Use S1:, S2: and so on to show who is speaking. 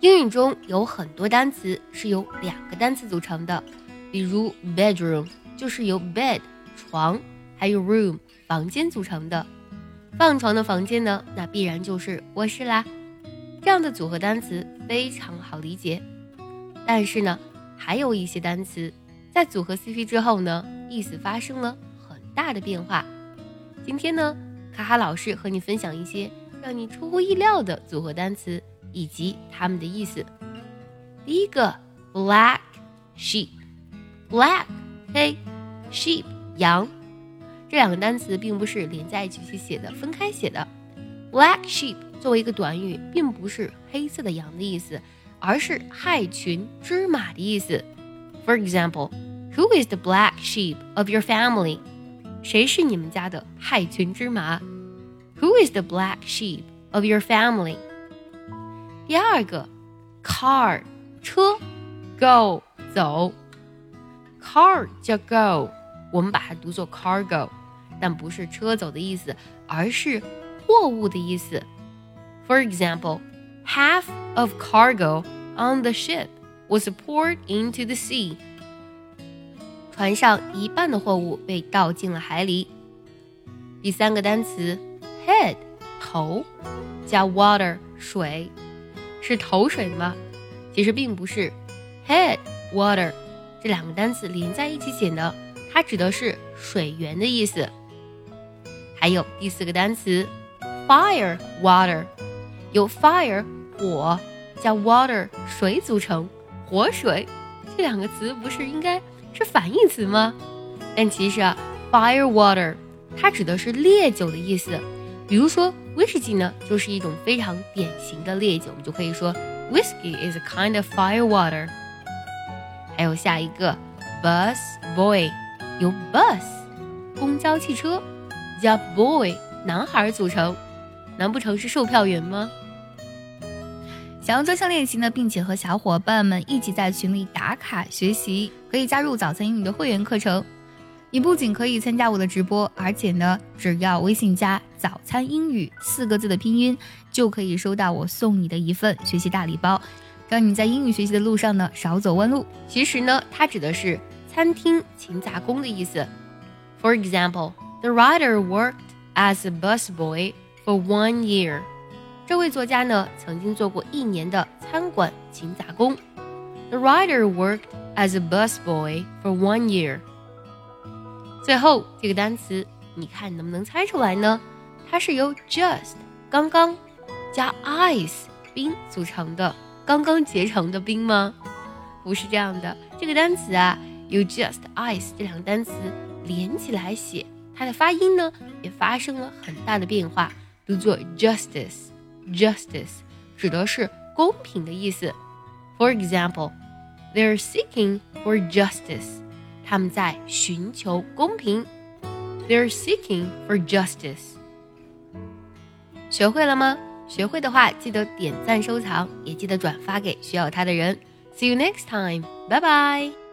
S1: 英语中有很多单词是由两个单词组成的，比如 bedroom 就是由 bed 床还有 room 房间组成的。放床的房间呢，那必然就是卧室啦。这样的组合单词非常好理解。但是呢，还有一些单词在组合 CP 之后呢，意思发生了很大的变化。今天呢，卡哈老师和你分享一些让你出乎意料的组合单词。以及它们的意思。第一个，black sheep，black 黑，sheep 羊，这两个单词并不是连在一起去写的，分开写的。black sheep 作为一个短语，并不是黑色的羊的意思，而是害群之马的意思。For example, who is the black sheep of your family？谁是你们家的害群之马？Who is the black sheep of your family？第二个，car 车，go 走，car 叫 go，我们把它读作 cargo，但不是车走的意思，而是货物的意思。For example, half of cargo on the ship was poured into the sea. 船上一半的货物被倒进了海里。第三个单词，head 头加 water 水。 是头水吗？其实并不是，head water 这两个单词连在一起写的，它指的是水源的意思。还有第四个单词，fire water，由 fire 火加 water 水组成，活水。这两个词不是应该是反义词吗？但其实啊，fire water 它指的是烈酒的意思。比如说。威士忌呢，就是一种非常典型的烈酒，我们就可以说 whiskey is a kind of fire water。还有下一个 bus boy，由 bus 公交汽车加 boy 男孩组成，难不成是售票员吗？想要专项练习呢，并且和小伙伴们一起在群里打卡学习，可以加入早餐英语的会员课程。你不仅可以参加我的直播，而且呢，只要微信加“早餐英语”四个字的拼音，就可以收到我送你的一份学习大礼包，让你在英语学习的路上呢少走弯路。其实呢，它指的是餐厅勤杂工的意思。For example, the writer worked as a busboy for one year. 这位作家呢，曾经做过一年的餐馆勤杂工。The writer worked as a busboy for one year. 最后这个单词，你看能不能猜出来呢？它是由 just 刚刚加 ice 冰组成的，刚刚结成的冰吗？不是这样的。这个单词啊，由 just ice 这两个单词连起来写，它的发音呢也发生了很大的变化，读作 justice。justice 指的是公平的意思。For example, they're seeking for justice. 他们在寻求公平，They're seeking for justice。学会了吗？学会的话，记得点赞收藏，也记得转发给需要它的人。See you next time. Bye bye.